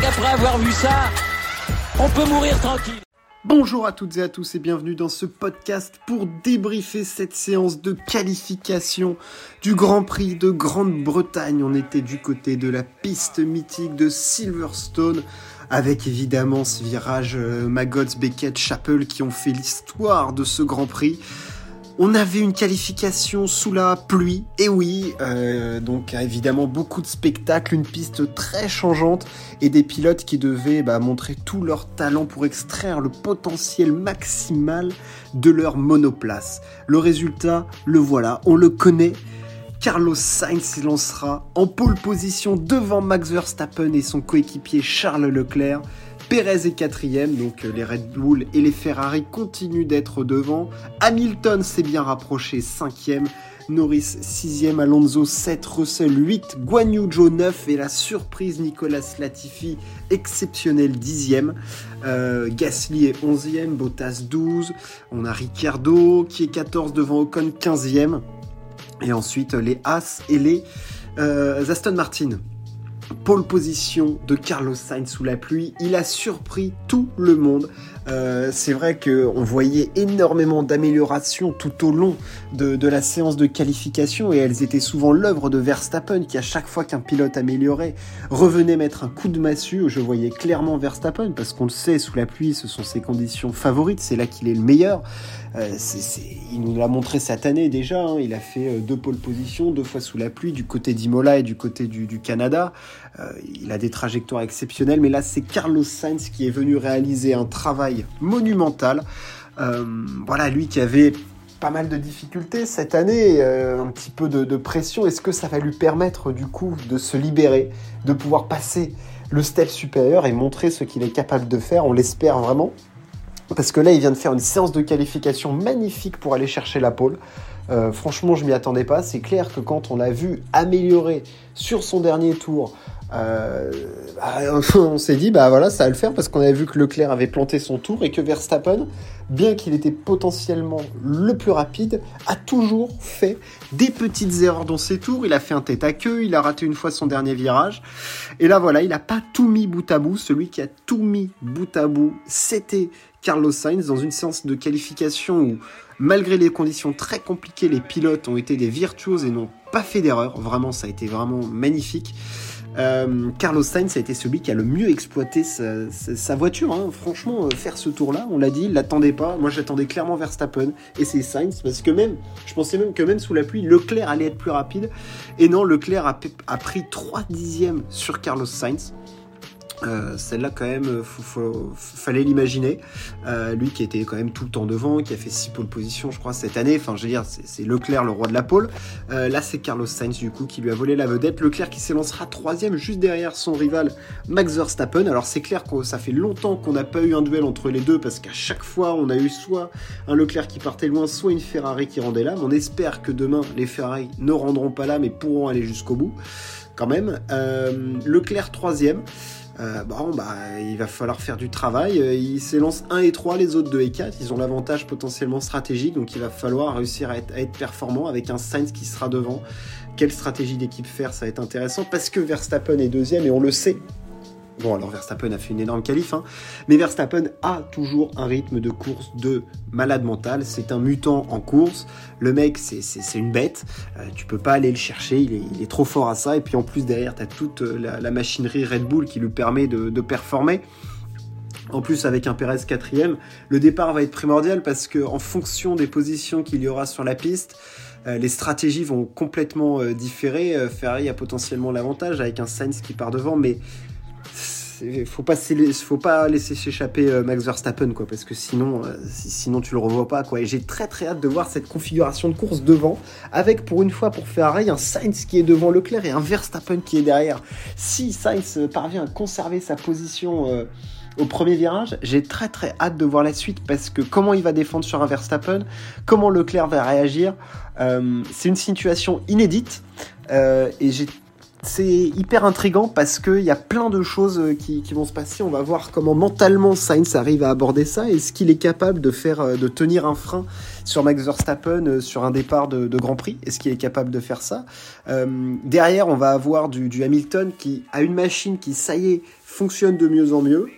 qu'après avoir vu ça, on peut mourir tranquille. Bonjour à toutes et à tous et bienvenue dans ce podcast pour débriefer cette séance de qualification du Grand Prix de Grande-Bretagne. On était du côté de la piste mythique de Silverstone avec évidemment ce virage euh, Magots, Beckett, Chappell qui ont fait l'histoire de ce Grand Prix. On avait une qualification sous la pluie, et oui, euh, donc évidemment beaucoup de spectacles, une piste très changeante et des pilotes qui devaient bah, montrer tout leur talent pour extraire le potentiel maximal de leur monoplace. Le résultat, le voilà, on le connaît. Carlos Sainz lancera en pole position devant Max Verstappen et son coéquipier Charles Leclerc. Perez est quatrième, donc euh, les Red Bull et les Ferrari continuent d'être devant. Hamilton s'est bien rapproché, cinquième. Norris 6 Alonso 7, Russell 8, Guan Yu 9 et la surprise Nicolas Latifi exceptionnel 10 euh, Gasly est 11e, Bottas 12, on a Ricciardo qui est 14 devant Ocon 15e et ensuite les As et les euh, Aston Martin pole position de Carlos Sainz sous la pluie. Il a surpris tout le monde. Euh, c'est vrai qu'on voyait énormément d'améliorations tout au long de, la séance de qualification et elles étaient souvent l'œuvre de Verstappen qui à chaque fois qu'un pilote améliorait revenait mettre un coup de massue. Je voyais clairement Verstappen parce qu'on le sait, sous la pluie ce sont ses conditions favorites, c'est là qu'il est le meilleur. Euh, il nous l'a montré cette année déjà, hein. il a fait euh, deux pole positions, deux fois sous la pluie du côté d'Imola et du côté du Canada. Il a des trajectoires exceptionnelles mais là c'est Carlos Sainz qui est venu réaliser un travail monumental. Euh, voilà, lui qui avait pas mal de difficultés cette année, euh, un petit peu de, pression. Est-ce que ça va lui permettre du coup de se libérer, de pouvoir passer le step supérieur et montrer ce qu'il est capable de faire? On l'espère vraiment. Parce que là, il vient de faire une séance de qualification magnifique pour aller chercher la pole. Euh, franchement, je m'y attendais pas. C'est clair que quand on l'a vu améliorer sur son dernier tour, euh, bah, on s'est dit, bah voilà, ça va le faire parce qu'on avait vu que Leclerc avait planté son tour et que Verstappen, bien qu'il était potentiellement le plus rapide, a toujours fait des petites erreurs dans ses tours. Il a fait un tête à queue, il a raté une fois son dernier virage. Et là, voilà, il n'a pas tout mis bout à bout. Celui qui a tout mis bout à bout, c'était Carlos Sainz dans une séance de qualification où, malgré les conditions très compliquées, les pilotes ont été des virtuoses et n'ont pas fait d'erreur. Vraiment, ça a été vraiment magnifique. Euh, Carlos Sainz a été celui qui a le mieux exploité sa, voiture. Hein. Franchement, euh, faire ce tour-là, on l'a dit, il l'attendait pas. Moi, j'attendais clairement Verstappen et c'est Sainz parce que même, je pensais même que même sous la pluie, Leclerc allait être plus rapide. Et non, Leclerc a, a pris 3 dixièmes sur Carlos Sainz. Euh, celle-là, quand même, euh, fallait l'imaginer. Euh, lui qui était quand même tout le temps devant, qui a fait 6 pole positions, je crois, cette année. Enfin, je veux dire, c'est Leclerc, le roi de la pole. là, c'est Carlos Sainz, du coup, qui lui a volé la vedette. Leclerc qui s'élancera troisième, juste derrière son rival Max Verstappen. Alors, c'est clair que ça fait longtemps qu'on n'a pas eu un duel entre les deux, parce qu'à chaque fois, on a eu soit un Leclerc qui partait loin, soit une Ferrari qui rendait l'âme. On espère que demain, les Ferrari ne rendront pas là, mais pourront aller jusqu'au bout, quand même. Leclerc troisième. Euh, bon, bah, il va falloir faire du travail. Euh, ils s'élancent 1 et 3, les autres 2 et 4. Ils ont l'avantage potentiellement stratégique, donc il va falloir réussir à être, performant avec un Sainz qui sera devant. Quelle stratégie d'équipe faire, ça va être intéressant parce que Verstappen est deuxième et on le sait. Bon, alors Verstappen a fait une énorme qualif, hein, mais Verstappen a toujours un rythme de course de malade mental. C'est un mutant en course. Le mec, c'est une bête. Euh, tu peux pas aller le chercher. Il est, trop fort à ça. Et puis en plus, derrière, tu as toute euh, la, machinerie Red Bull qui lui permet de, performer. En plus, avec un Perez quatrième, le départ va être primordial parce que en fonction des positions qu'il y aura sur la piste, euh, les stratégies vont complètement différer. Ferrari a potentiellement l'avantage avec un Sainz qui part devant, mais faut pas faut pas laisser s'échapper euh, Max Verstappen quoi parce que sinon euh, sinon tu le revois pas quoi. Et j'ai très très hâte de voir cette configuration de course devant avec pour une fois pour Ferrari un Sainz qui est devant Leclerc et un Verstappen qui est derrière. Si Sainz parvient à conserver sa position euh, au premier virage, j'ai très très hâte de voir la suite parce que comment il va défendre sur un Verstappen, comment Leclerc va réagir, c'est une situation inédite et j'ai c'est hyper intrigant parce qu'il y a plein de choses euh, qui, vont se passer. On va voir comment mentalement Sainz arrive à aborder ça. Est-ce qu'il est capable de faire, euh, de tenir un frein sur Max Verstappen euh, sur un départ de, Grand Prix? Est-ce qu'il est capable de faire ça? Derrière, on va avoir du, Hamilton qui a une machine qui, ça y est, fonctionne de mieux en mieux.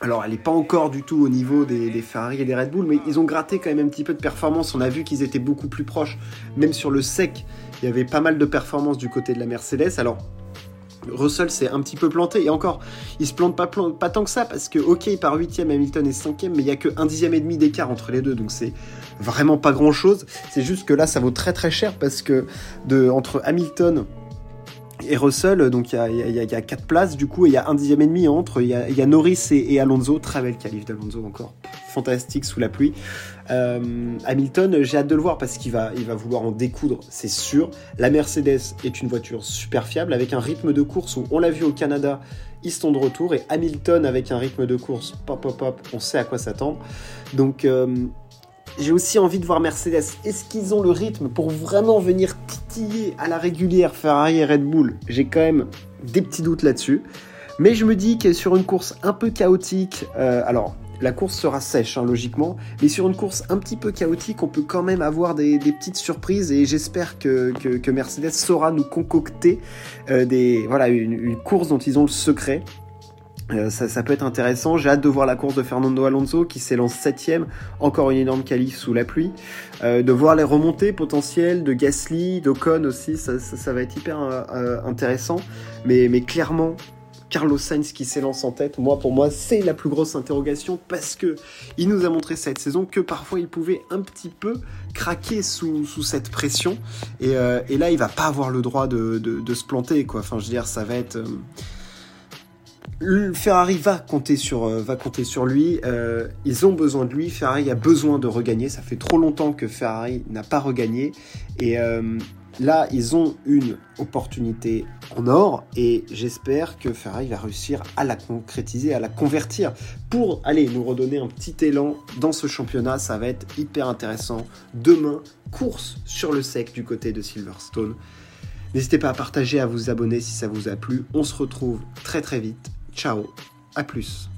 alors, elle n'est pas encore du tout au niveau des, des, Ferrari et des Red Bull, mais ils ont gratté quand même un petit peu de performance. On a vu qu'ils étaient beaucoup plus proches, même sur le sec il y avait pas mal de performances du côté de la Mercedes. Alors, Russell s'est un petit peu planté, et encore, il se plante pas, tant que ça, parce que, ok, il part 8ème, Hamilton est 5ème, mais il y a que un dixième et demi d'écart entre les deux, donc c'est vraiment pas grand chose. C'est juste que là, ça vaut très très cher, parce que de, entre Hamilton et Russell, donc il y a, 4 places, du coup, il y a un dixième et demi entre, il y a, Norris et, Alonso, très belle qualif d'Alonso encore, fantastique sous la pluie. Euh, Hamilton, j'ai hâte de le voir parce qu'il va, il va vouloir en découdre, c'est sûr. La Mercedes est une voiture super fiable avec un rythme de course où on l'a vu au Canada, ils sont de retour et Hamilton avec un rythme de course pop pop pop, on sait à quoi s'attendre. Donc euh, j'ai aussi envie de voir Mercedes. Est-ce qu'ils ont le rythme pour vraiment venir titiller à la régulière Ferrari et Red Bull? J'ai quand même des petits doutes là-dessus. Mais je me dis que sur une course un peu chaotique, euh, alors la course sera sèche hein, logiquement, mais sur une course un petit peu chaotique, on peut quand même avoir des, petites surprises et j'espère que, Mercedes saura nous concocter euh, des, voilà, une, course dont ils ont le secret. Euh, ça, peut être intéressant. J'ai hâte de voir la course de Fernando Alonso qui s'élance 7ème, encore une énorme qualif sous la pluie. Euh, de voir les remontées potentielles de Gasly, d'Ocon aussi, ça, va être hyper euh, intéressant. Mais, clairement, Carlos Sainz qui s'élance en tête, moi pour moi c'est la plus grosse interrogation parce que il nous a montré cette saison que parfois il pouvait un petit peu craquer sous, cette pression et, là il va pas avoir le droit de, se planter. Enfin je veux dire ça va être Ferrari va compter sur, euh, lui. Euh, ils ont besoin de lui. Ferrari a besoin de regagner. Ça fait trop longtemps que Ferrari n'a pas regagné. Et euh, là, ils ont une opportunité en or. Et j'espère que Ferrari va réussir à la concrétiser, à la convertir pour aller nous redonner un petit élan dans ce championnat. Ça va être hyper intéressant. Demain, course sur le sec du côté de Silverstone. N'hésitez pas à partager, à vous abonner si ça vous a plu. On se retrouve très très vite Ciao, à plus.